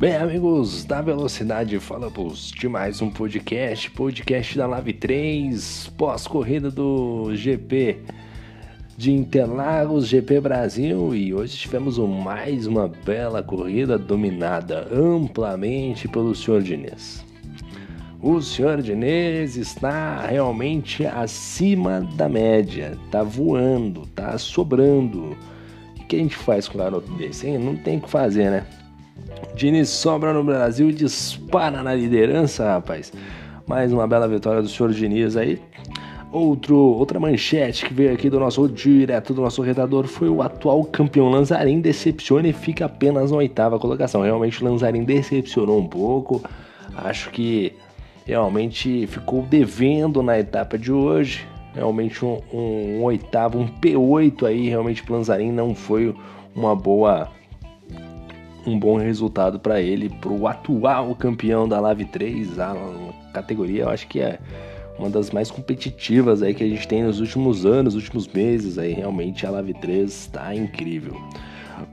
Bem, amigos da Velocidade, falamos de mais um podcast, podcast da Live 3, pós-corrida do GP de Interlagos, GP Brasil, e hoje tivemos mais uma bela corrida dominada amplamente pelo Sr. Diniz. O Sr. Diniz está realmente acima da média, tá voando, tá sobrando. O que a gente faz com o garoto desse, hein? Não tem o que fazer, né? Diniz sobra no Brasil e dispara na liderança, rapaz. Mais uma bela vitória do senhor Diniz aí. Outro, outra manchete que veio aqui do nosso direto do nosso redator foi o atual campeão Lanzarin decepciona e fica apenas na oitava colocação. Realmente o Lanzarin decepcionou um pouco. Acho que realmente ficou devendo na etapa de hoje. Realmente um, um, um oitavo, um P8 aí, realmente o Lanzarin não foi uma boa um bom resultado para ele, para o atual campeão da Live 3, a categoria, eu acho que é uma das mais competitivas aí que a gente tem nos últimos anos, últimos meses aí, realmente a Live 3 está incrível.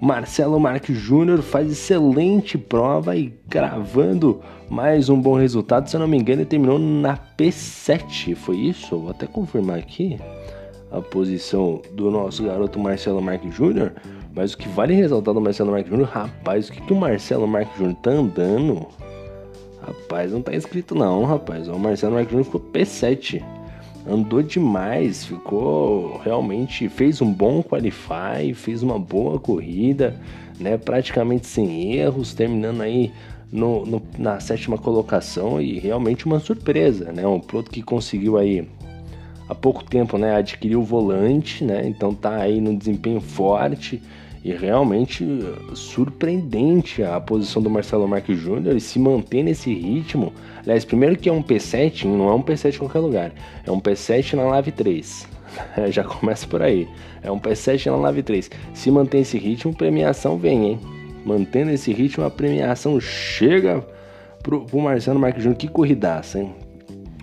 Marcelo Marques Júnior faz excelente prova e gravando mais um bom resultado, se eu não me engano, ele terminou na P7, foi isso? Vou até confirmar aqui a posição do nosso garoto Marcelo Marques Júnior. Mas o que vale ressaltar do Marcelo Marques Júnior, rapaz, o que, que o Marcelo Marques Júnior tá andando? Rapaz, não tá escrito não, rapaz. O Marcelo Marques Júnior ficou P7. Andou demais, ficou realmente. Fez um bom qualify, fez uma boa corrida, né? Praticamente sem erros, terminando aí no, no, na sétima colocação e realmente uma surpresa, né? Um piloto que conseguiu aí há pouco tempo, né? Adquiriu o volante, né? Então tá aí no desempenho forte e realmente surpreendente a posição do Marcelo Marques Júnior e se manter nesse ritmo. Aliás, primeiro que é um P7, não é um P7 em qualquer lugar, é um P7 na Live 3. Já começa por aí. É um P7 na Live 3. Se mantém esse ritmo, premiação vem, hein? Mantendo esse ritmo, a premiação chega pro, pro Marcelo Marques Júnior. Que corridaça, hein?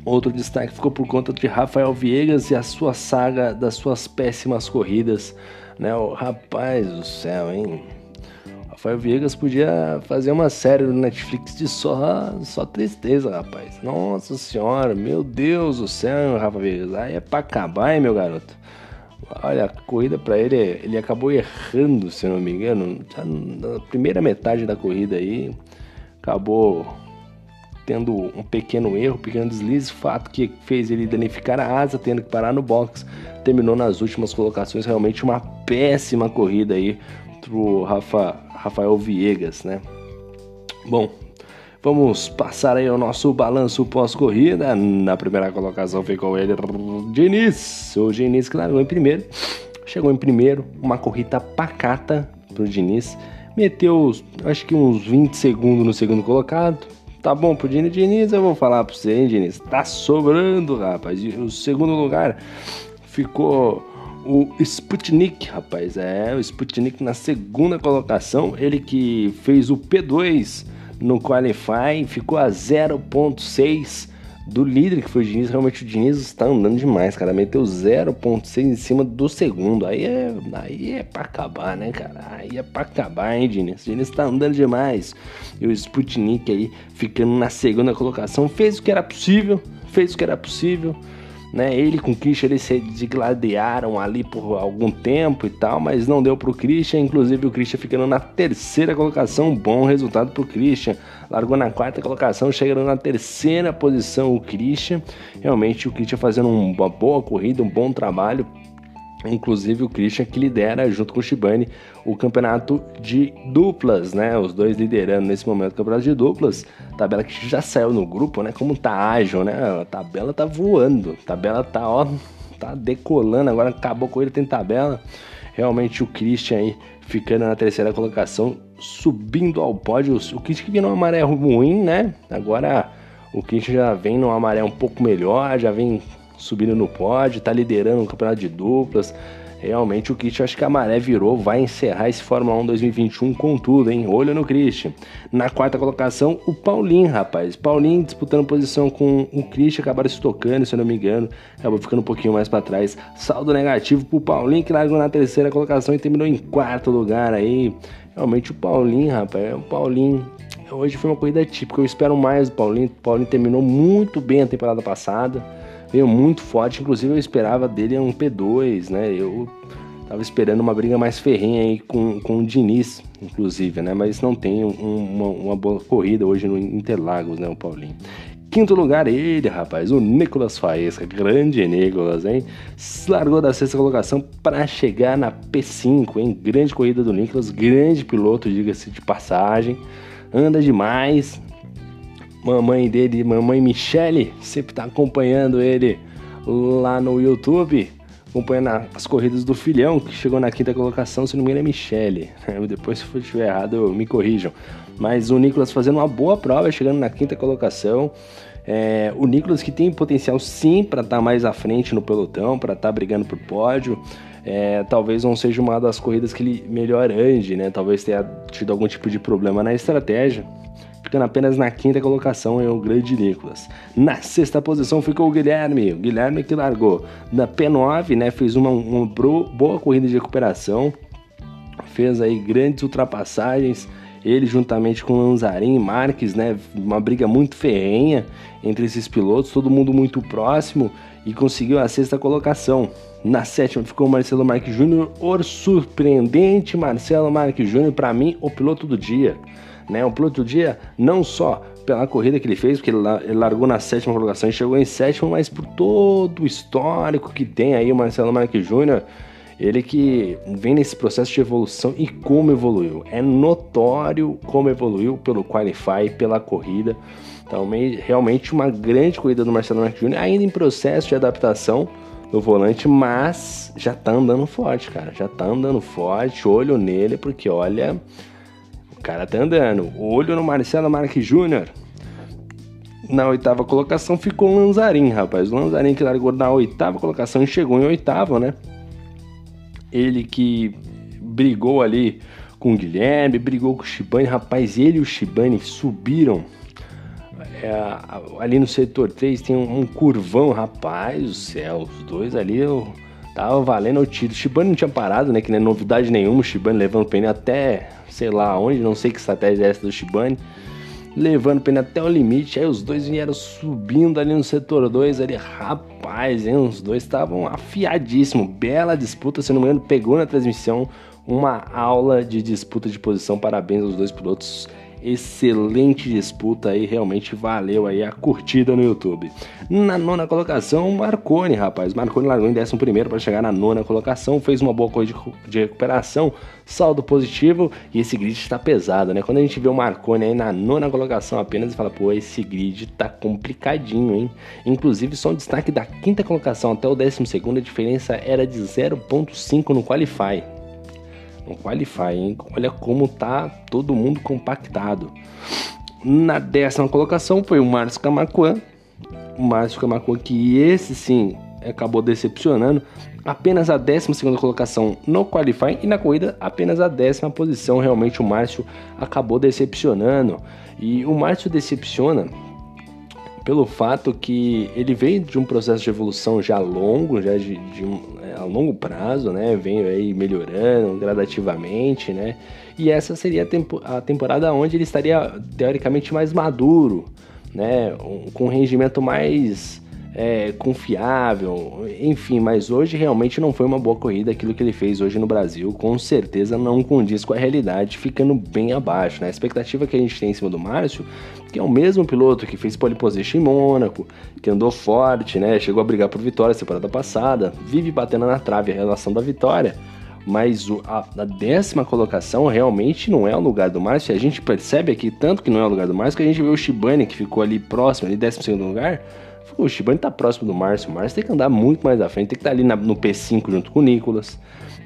Outro destaque ficou por conta de Rafael Viegas e a sua saga das suas péssimas corridas né? O rapaz do céu, hein? Rafael Viegas podia fazer uma série no Netflix de só, só tristeza, rapaz. Nossa senhora, meu Deus do céu, Rafa Viegas. Aí é pra acabar, hein, meu garoto? Olha, a corrida para ele, ele acabou errando, se não me engano. Na primeira metade da corrida aí, acabou tendo um pequeno erro, pequeno deslize, fato que fez ele danificar a asa, tendo que parar no box. Terminou nas últimas colocações, realmente uma péssima corrida aí pro Rafa, Rafael Viegas, né? Bom, vamos passar aí o nosso balanço pós-corrida. Na primeira colocação ficou ele, Diniz. O Diniz largou em primeiro. Chegou em primeiro, uma corrida pacata pro Diniz. Meteu, acho que uns 20 segundos no segundo colocado Tá bom pro Diniz, Diniz, eu vou falar pra você, hein, Diniz? Tá sobrando, rapaz. E o segundo lugar ficou o Sputnik, rapaz. É, o Sputnik na segunda colocação. Ele que fez o P2 no Qualify, ficou a 0.6 do líder que foi o Diniz, realmente o Diniz está andando demais, cara. Meteu 0.6 em cima do segundo. Aí é, aí é pra acabar, né, cara? Aí é pra acabar, hein, Diniz? O Diniz tá andando demais. E o Sputnik aí ficando na segunda colocação. Fez o que era possível, fez o que era possível né? Ele com o Christian eles se degladiaram ali por algum tempo e tal, mas não deu pro Christian, inclusive o Christian ficando na terceira colocação, bom resultado pro Christian. Largou na quarta colocação, chegando na terceira posição o Christian. Realmente o Christian fazendo uma boa corrida, um bom trabalho Inclusive o Christian que lidera junto com o Shibane o campeonato de duplas, né? Os dois liderando nesse momento o campeonato de duplas. Tabela que já saiu no grupo, né? Como tá ágil, né? A tabela tá voando. A tabela tá, ó, tá decolando. Agora acabou com ele, tem tabela. Realmente o Christian aí ficando na terceira colocação, subindo ao pódio. O Christian que vinha numa maré ruim, né? Agora o Christian já vem numa maré um pouco melhor, já vem subindo no pódio, tá liderando o campeonato de duplas. Realmente o Christian, acho que a maré virou, vai encerrar esse Fórmula 1 2021 com tudo, hein? Olho no Christian. Na quarta colocação, o Paulinho, rapaz. Paulinho disputando posição com o Christian, acabaram se tocando, se eu não me engano. Acabou ficando um pouquinho mais para trás. Saldo negativo pro Paulinho, que largou na terceira colocação e terminou em quarto lugar aí. Realmente o Paulinho, rapaz, o Paulinho hoje foi uma corrida típica. Eu espero mais do Paulinho. O Paulinho terminou muito bem a temporada passada, veio muito forte. Inclusive, eu esperava dele um P2, né? Eu tava esperando uma briga mais ferrenha aí com, com o Diniz, inclusive, né? Mas não tem um, uma, uma, boa corrida hoje no Interlagos, né? O Paulinho. Quinto lugar, ele, rapaz, o Nicolas Faesca, grande Nicolas, hein? Largou da sexta colocação para chegar na P5, hein? Grande corrida do Nicolas, grande piloto, diga-se de passagem, anda demais. Mamãe dele, mamãe Michele, sempre tá acompanhando ele lá no YouTube, acompanhando as corridas do filhão, que chegou na quinta colocação, se não me engano é Michele. Depois, se for estiver errado, me corrijam. Mas o Nicolas fazendo uma boa prova, chegando na quinta colocação. É, o Nicolas que tem potencial sim para estar tá mais à frente no pelotão, para estar tá brigando por pódio. É, talvez não seja uma das corridas que ele melhor ande, né? Talvez tenha tido algum tipo de problema na estratégia. Ficando apenas na quinta colocação é o grande Nicolas. Na sexta posição ficou o Guilherme. O Guilherme que largou na P9, né? Fez uma, uma boa corrida de recuperação. Fez aí grandes ultrapassagens ele juntamente com Lanzarin e Marques, né, uma briga muito ferrenha entre esses pilotos, todo mundo muito próximo e conseguiu a sexta colocação. Na sétima ficou Marcelo Marques Júnior, o surpreendente Marcelo Marques Júnior, para mim, o piloto do dia. Né? O piloto do dia, não só pela corrida que ele fez, porque ele largou na sétima colocação e chegou em sétimo, mas por todo o histórico que tem aí o Marcelo Marques Júnior ele que vem nesse processo de evolução e como evoluiu. É notório como evoluiu pelo Qualify, pela corrida. Então, realmente uma grande corrida do Marcelo Marques Jr., ainda em processo de adaptação no volante, mas já tá andando forte, cara. Já tá andando forte, olho nele, porque olha, cara tá andando. Olho no Marcelo Marques Jr. Na oitava colocação ficou o Lanzarin, rapaz. O Lanzarin que largou na oitava colocação e chegou em oitavo, né? ele que brigou ali com o Guilherme, brigou com o Shibane, rapaz, ele e o Shibane subiram é, ali no setor 3 tem um, um, curvão, rapaz do céu, os dois ali eu tava valendo o tiro. O Shibane não tinha parado, né? Que não é novidade nenhuma, o Shibane levando o pneu até sei lá onde, não sei que estratégia é essa do Shibane levando o pneu até o limite. Aí os dois vieram subindo ali no setor 2 ali, rapaz, hein? Os dois estavam afiadíssimos. Bela disputa, se não me engano, pegou na transmissão uma aula de disputa de posição. Parabéns aos dois pilotos excelente disputa aí, realmente valeu aí a curtida no YouTube. Na nona colocação, Marconi, rapaz. Marconi largou em 11 para chegar na nona colocação, fez uma boa coisa de recuperação, saldo positivo e esse grid está pesado, né? Quando a gente vê o Marconi aí na nona colocação apenas e fala, pô, esse grid tá complicadinho, hein? Inclusive, só um destaque da quinta colocação até o décimo segundo, a diferença era de 0.5 no Qualify no Qualify, hein? Olha como tá todo mundo compactado. Na décima colocação foi o Márcio Camacuã. O Márcio Camacuã, que esse sim acabou decepcionando. Apenas a décima segunda colocação no Qualify e na corrida apenas a décima posição. Realmente o Márcio acabou decepcionando. E o Márcio decepciona pelo fato que ele veio de um processo de evolução já longo, já de, de um, a longo prazo, né? Veio aí melhorando gradativamente, né? E essa seria a, tempo, a temporada onde ele estaria teoricamente mais maduro, né? Com um rendimento mais é, confiável, enfim, mas hoje realmente não foi uma boa corrida aquilo que ele fez hoje no Brasil, com certeza não condiz com a realidade, ficando bem abaixo. Né? A expectativa que a gente tem em cima do Márcio, que é o mesmo piloto que fez pole position em Mônaco, que andou forte, né? chegou a brigar por vitória temporada passada, vive batendo na trave a relação da vitória. Mas a, a, décima colocação realmente não é o lugar do Márcio. A gente percebe aqui tanto que não é o lugar do Márcio que a gente vê o Shibane que ficou ali próximo, ali décimo segundo lugar, o Shibane tá próximo do Márcio. O Márcio tem que andar muito mais à frente. Tem que estar tá ali na, no P5 junto com o Nicolas.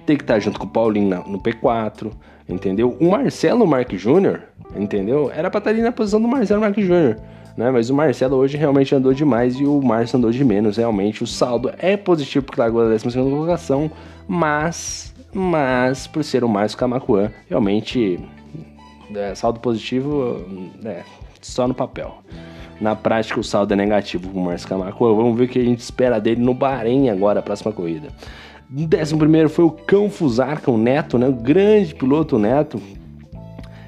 Tem que estar tá junto com o Paulinho na, no P4. Entendeu? O Marcelo Marques Júnior, entendeu? Era pra estar tá ali na posição do Marcelo Marques Júnior. Né? Mas o Marcelo hoje realmente andou demais e o Márcio andou de menos. Realmente o saldo é positivo porque largou a 12 colocação, mas, mas por ser o Márcio Camacuã, realmente é, saldo positivo é, só no papel. Na prática, o saldo é negativo para o Márcio Camargo. Vamos ver o que a gente espera dele no Bahrein agora, a próxima corrida. décimo primeiro foi o Cão Fusarca, o Neto, né? O grande piloto Neto.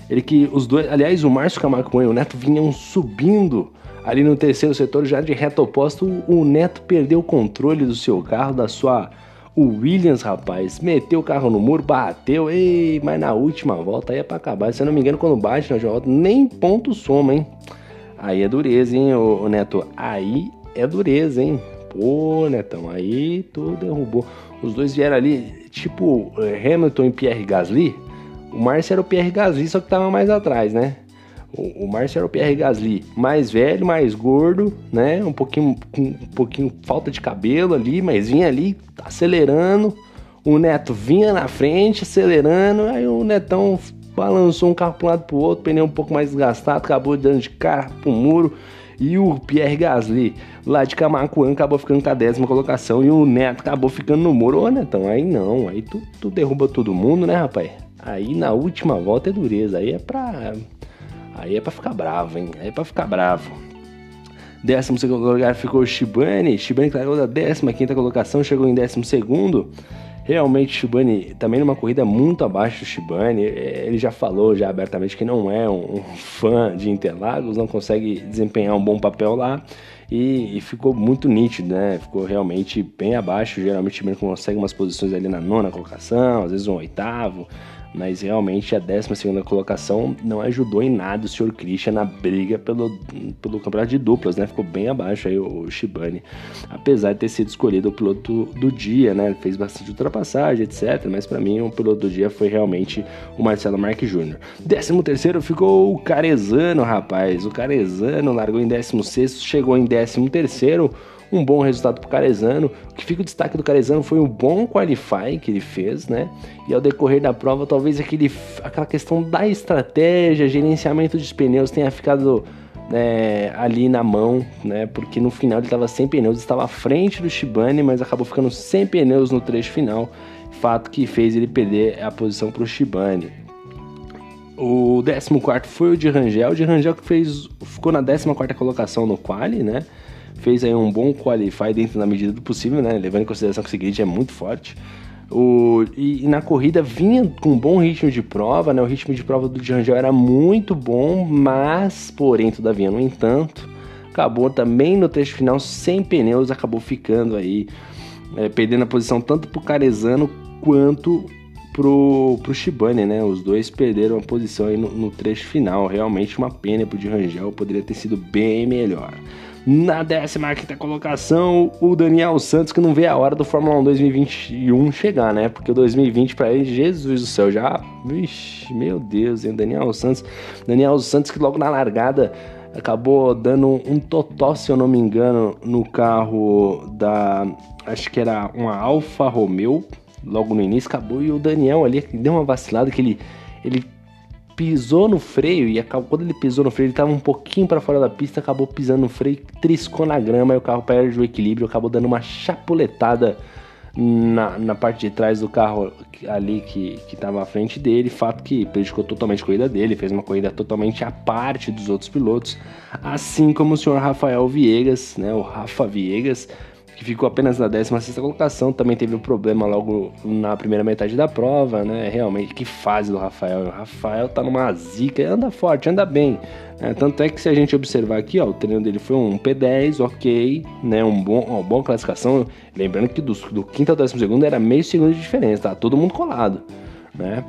Ele que os dois, aliás, o Márcio Camargo e o Neto vinham subindo ali no terceiro setor, já de reto oposto. O Neto perdeu o controle do seu carro, da sua o Williams, rapaz, meteu o carro no muro, bateu, ei, mas na última volta aí é pra acabar. Se eu não me engano, quando bate na volta, nem ponto soma, hein? Aí é dureza, hein, ô, ô Neto? Aí é dureza, hein? Pô, Netão, aí tu derrubou. Os dois vieram ali, tipo eh, Hamilton e Pierre Gasly. O Márcio era o Pierre Gasly, só que tava mais atrás, né? O, o Márcio era o Pierre Gasly, mais velho, mais gordo, né? Um pouquinho, um pouquinho falta de cabelo ali, mas vinha ali acelerando. O Neto vinha na frente, acelerando. Aí o Netão balançou um carro para um lado para o outro, pneu um pouco mais desgastado, acabou dando de cara pro muro. E o Pierre Gasly, lá de Camacuã, acabou ficando com a décima colocação. E o Neto acabou ficando no muro. Ô, Netão, aí não. Aí tu, tu derruba todo mundo, né, rapaz? Aí na última volta é dureza. Aí é pra. Aí é pra ficar bravo, hein? Aí é pra ficar bravo. Décimo segundo lugar ficou o Shibane. Shibane caiu da 15 quinta colocação, chegou em décimo segundo. Realmente, Shibane também numa corrida muito abaixo do Shibane. É, ele já falou já abertamente que não é um, fã de Interlagos, não consegue desempenhar um bom papel lá. E, e, ficou muito nítido, né? Ficou realmente bem abaixo. Geralmente o Shibane consegue umas posições ali na nona colocação, às vezes um oitavo mas realmente a 12 colocação não ajudou em nada o Sr. Christian na briga pelo, pelo campeonato de duplas, né? Ficou bem abaixo aí o Shibane, apesar de ter sido escolhido o piloto do dia, né? Ele fez bastante ultrapassagem, etc. Mas para mim o piloto do dia foi realmente o Marcelo Marques Jr. 13 terceiro ficou o Carezano, rapaz. O Carezano largou em 16 chegou em 13 terceiro um bom resultado para o Carezano. O que fica o destaque do Carezano foi um bom qualify que ele fez, né? E ao decorrer da prova, talvez aquele, aquela questão da estratégia, gerenciamento dos pneus tenha ficado é, ali na mão, né? Porque no final ele estava sem pneus, estava à frente do Shibane, mas acabou ficando sem pneus no trecho final. Fato que fez ele perder a posição para o Shibane. O 14 foi o de Rangel. O de Rangel que fez, ficou na 14 colocação no quali, né? Fez aí um bom qualify dentro da medida do possível, né? Levando em consideração que esse grid é muito forte. O, e, e, na corrida vinha com um bom ritmo de prova, né? O ritmo de prova do Rangel era muito bom, mas, porém, todavia, no entanto, acabou também no trecho final sem pneus, acabou ficando aí, é, perdendo a posição tanto pro Carezano quanto pro, pro Shibane, né? Os dois perderam a posição aí no, no trecho final. Realmente uma pena pro Rangel, poderia ter sido bem melhor. Na 15 colocação, o Daniel Santos, que não vê a hora do Fórmula 1 2021 chegar, né? Porque o 2020 para ele, Jesus do céu, já. Vixe, meu Deus, hein? Daniel Santos. Daniel Santos, que logo na largada acabou dando um totó, se eu não me engano, no carro da. Acho que era uma Alfa Romeo, logo no início, acabou. E o Daniel ali deu uma vacilada que ele. Ele pisou no freio e acabou, quando ele pisou no freio, ele estava um pouquinho para fora da pista, acabou pisando no freio, triscou na grama e o carro perde o equilíbrio, acabou dando uma chapuletada na, na parte de trás do carro ali que estava à frente dele, fato que prejudicou totalmente a corrida dele, fez uma corrida totalmente à parte dos outros pilotos, assim como o senhor Rafael Viegas, né, o Rafa Viegas, que ficou apenas na 16 colocação, também teve um problema logo na primeira metade da prova, né? Realmente, que fase do Rafael. O Rafael tá numa zica, anda forte, anda bem. Né? Tanto é que se a gente observar aqui, ó, o treino dele foi um P10, ok, né? Um bom, uma boa classificação. Lembrando que do, do quinto ao décimo segundo era meio segundo de diferença, tá? Todo mundo colado, né?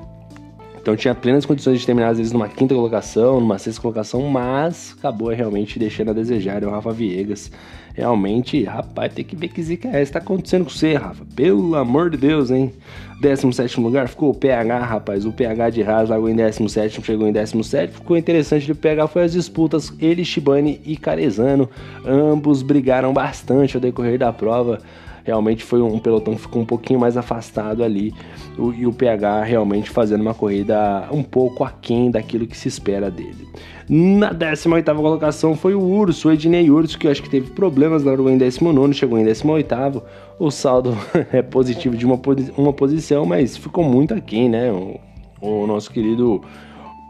Então tinha plenas condições de terminar, às vezes, numa quinta colocação, numa sexta colocação, mas acabou realmente deixando a desejar. O Rafa Viegas, realmente, rapaz, tem que ver que zica é essa. Tá acontecendo com você, Rafa. Pelo amor de Deus, hein? 17 lugar ficou o PH, rapaz. O PH de Haas largou em 17, chegou em 17. Ficou interessante do PH foi as disputas. Ele, Shibane e Carezano. Ambos brigaram bastante ao decorrer da prova realmente foi um pelotão que ficou um pouquinho mais afastado ali o, e o PH realmente fazendo uma corrida um pouco aquém daquilo que se espera dele. Na 18 colocação foi o Urso, o Ednei Urso, que eu acho que teve problemas, largou em 19, chegou em 18. O saldo é positivo de uma, uma posição, mas ficou muito aquém, né? O, o nosso querido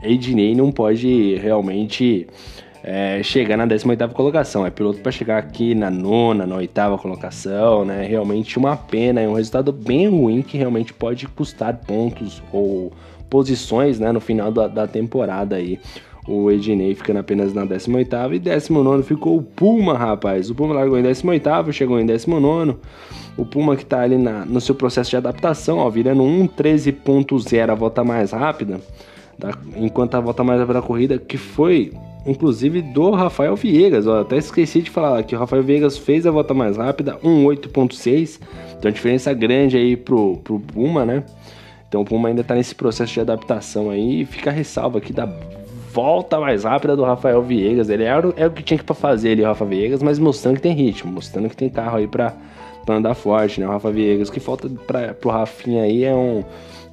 Ednei não pode realmente é, chegar na 18 colocação. É piloto para chegar aqui na nona, na oitava colocação, né? Realmente uma pena, é um resultado bem ruim que realmente pode custar pontos ou posições, né, no final da, da temporada aí. O Ednei ficando apenas na 18 e 19 ficou o Puma, rapaz. O Puma largou em 18 chegou em 19 o Puma que está ali na, no seu processo de adaptação, ó, virando 1.13.0 a volta mais rápida, tá? enquanto a volta mais rápida da corrida, que foi inclusive do Rafael Viegas. Ó, até esqueci de falar que o Rafael Viegas fez a volta mais rápida, 1.8.6, então diferença grande aí pro, pro Puma, né? Então o Puma ainda está nesse processo de adaptação aí, e fica a ressalva aqui da volta mais rápida do Rafael Viegas. Ele era, é o que tinha que fazer ali, Rafa Viegas, mas mostrando que tem ritmo, mostrando que tem carro aí para andar forte, né? O Rafa Viegas. O que falta pra, pro Rafinha aí é um,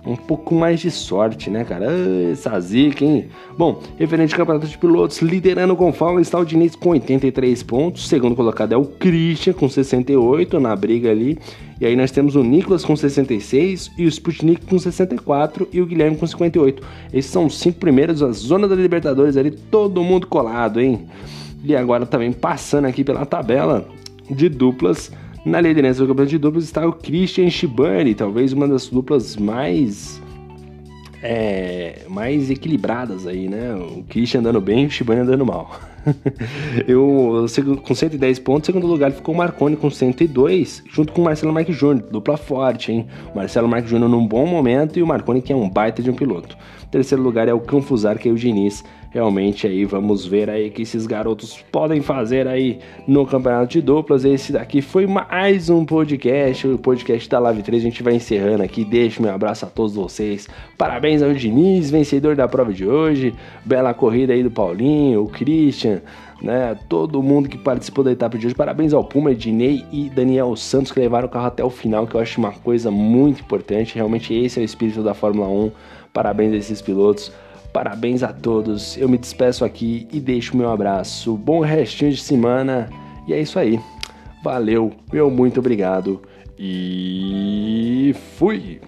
um pouco mais de sorte, né, cara? Essa zica, hein? Bom, referente ao campeonato de pilotos, liderando com folga está o Diniz com 83 pontos. Segundo colocado é o Christian com 68 na briga ali. E aí nós temos o Nicolas com 66 e o Sputnik com 64 e o Guilherme com 58. Esses são os cinco primeiros, a zona da Libertadores ali, todo mundo colado, hein? E agora também passando aqui pela tabela de duplas. Na liderança do campeonato de duplas está o Christian Shibani, talvez uma das duplas mais é, mais equilibradas aí, né? O Christian andando bem e o Shibani andando mal. eu, com 110 pontos, segundo lugar ficou o Marconi com 102, junto com o Marcelo Marques Júnior, dupla forte, hein? Marcelo Marques Júnior num bom momento e o Marconi que é um baita de um piloto. terceiro lugar é o Canfusar, que é o Diniz. Realmente aí vamos ver aí que esses garotos podem fazer aí no campeonato de duplas. Esse daqui foi mais um podcast, o podcast da Live 3. A gente vai encerrando aqui. Deixo meu abraço a todos vocês. Parabéns ao Diniz, vencedor da prova de hoje. Bela corrida aí do Paulinho, o Christian, né? Todo mundo que participou da etapa de hoje. Parabéns ao Puma, Ednei e Daniel Santos que levaram o carro até o final, que eu acho uma coisa muito importante. Realmente esse é o espírito da Fórmula 1. Parabéns a esses pilotos. Parabéns a todos. Eu me despeço aqui e deixo meu abraço. Bom restinho de semana. E é isso aí. Valeu, meu muito obrigado e fui!